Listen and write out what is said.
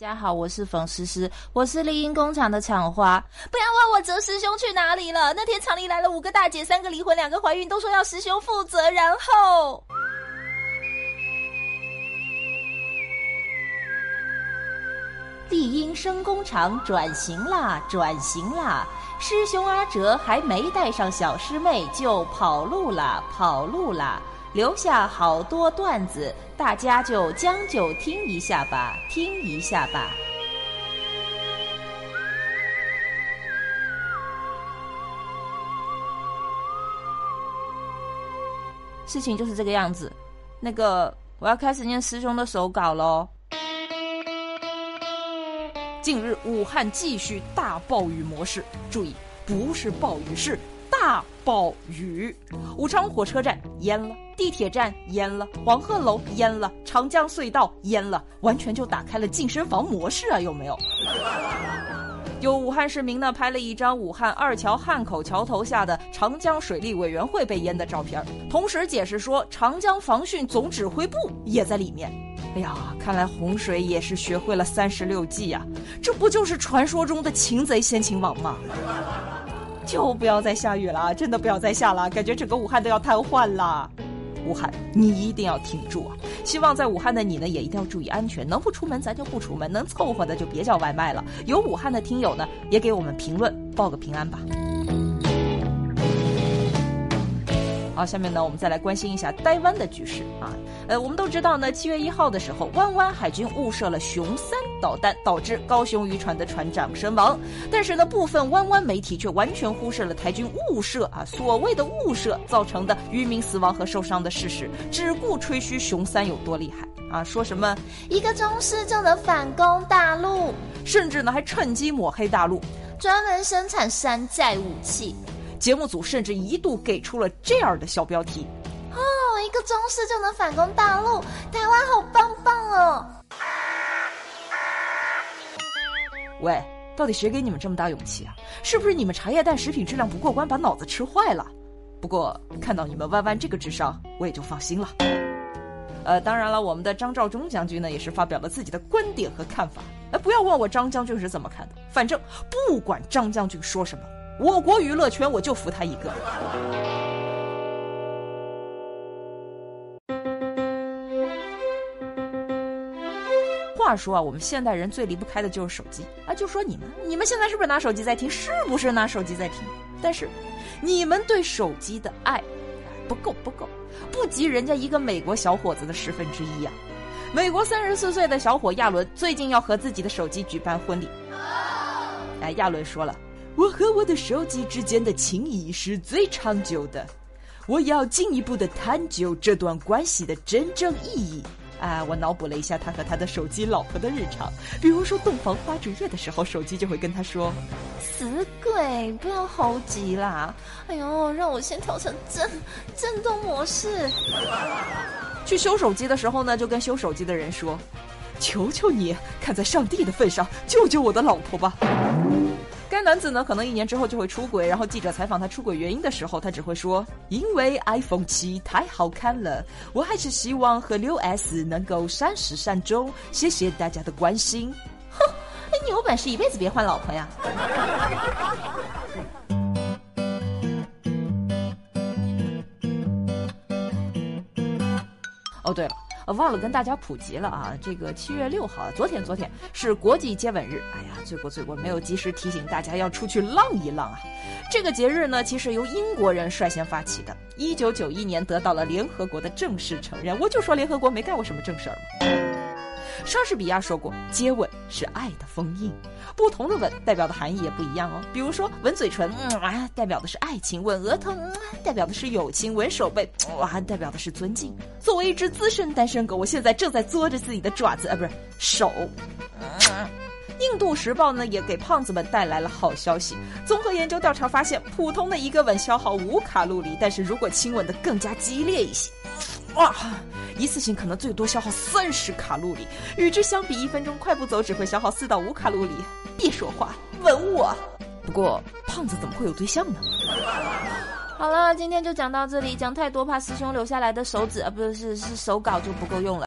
大家好，我是冯诗诗，我是丽英工厂的厂花。不要问我哲师兄去哪里了。那天厂里来了五个大姐，三个离婚，两个怀孕，都说要师兄负责。然后，丽英生工厂转型啦，转型啦！师兄阿哲还没带上小师妹就跑路啦，跑路啦！留下好多段子，大家就将就听一下吧，听一下吧。事情就是这个样子。那个，我要开始念师兄的手稿喽。近日，武汉继续大暴雨模式，注意，不是暴雨，是大暴雨。武昌火车站淹了。地铁站淹了，黄鹤楼淹了，长江隧道淹了，完全就打开了健身房模式啊！有没有？有武汉市民呢拍了一张武汉二桥汉口桥头下的长江水利委员会被淹的照片，同时解释说长江防汛总指挥部也在里面。哎呀，看来洪水也是学会了三十六计呀！这不就是传说中的擒贼先擒王吗？就不要再下雨了，真的不要再下了，感觉整个武汉都要瘫痪了。武汉，你一定要挺住啊！希望在武汉的你呢，也一定要注意安全。能不出门咱就不出门，能凑合的就别叫外卖了。有武汉的听友呢，也给我们评论报个平安吧。好，下面呢，我们再来关心一下台湾的局势啊。呃，我们都知道呢，七月一号的时候，湾湾海军误射了熊三导弹，导致高雄渔船的船长身亡。但是呢，部分湾湾媒体却完全忽视了台军误射啊，所谓的误射造成的渔民死亡和受伤的事实，只顾吹嘘熊三有多厉害啊，说什么一个中师就能反攻大陆，甚至呢还趁机抹黑大陆，专门生产山寨武器。节目组甚至一度给出了这样的小标题：“哦，一个中式就能反攻大陆，台湾好棒棒哦！”喂，到底谁给你们这么大勇气啊？是不是你们茶叶蛋食品质量不过关，把脑子吃坏了？不过看到你们弯弯这个智商，我也就放心了。呃，当然了，我们的张召忠将军呢，也是发表了自己的观点和看法。哎，不要问我张将军是怎么看的，反正不管张将军说什么。我国娱乐圈，我就服他一个。话说啊，我们现代人最离不开的就是手机啊！就说你们，你们现在是不是拿手机在听？是不是拿手机在听？但是，你们对手机的爱不够，不够，不及人家一个美国小伙子的十分之一呀！美国三十四岁的小伙亚伦最近要和自己的手机举办婚礼。哎，亚伦说了。我和我的手机之间的情谊是最长久的，我要进一步的探究这段关系的真正意义。啊，我脑补了一下他和他的手机老婆的日常，比如说洞房花烛夜的时候，手机就会跟他说：“死鬼，不要猴急啦！哎呦，让我先调成震震动模式。”去修手机的时候呢，就跟修手机的人说：“求求你，看在上帝的份上，救救我的老婆吧。”男子呢，可能一年之后就会出轨。然后记者采访他出轨原因的时候，他只会说：“因为 iPhone 七太好看了，我还是希望和六 S 能够善始善终。”谢谢大家的关心。哼，你有本事一辈子别换老婆呀！哦，对了。忘了跟大家普及了啊！这个七月六号，昨天昨天是国际接吻日。哎呀，罪过罪过，没有及时提醒大家要出去浪一浪啊！这个节日呢，其实由英国人率先发起的，一九九一年得到了联合国的正式承认。我就说联合国没干过什么正事儿吗？莎士比亚说过：“接吻是爱的封印。”不同的吻代表的含义也不一样哦。比如说，吻嘴唇，嗯啊，代表的是爱情；吻额头，嗯，代表的是友情；吻手背，哇，代表的是尊敬。作为一只资深单身狗，我现在正在嘬着自己的爪子啊，不是手。印度时报呢，也给胖子们带来了好消息。综合研究调查发现，普通的一个吻消耗五卡路里，但是如果亲吻的更加激烈一些。哇，一次性可能最多消耗三十卡路里，与之相比，一分钟快步走只会消耗四到五卡路里。别说话，吻我。不过胖子怎么会有对象呢？好了，今天就讲到这里，讲太多怕师兄留下来的手指啊，不是是是手稿就不够用了。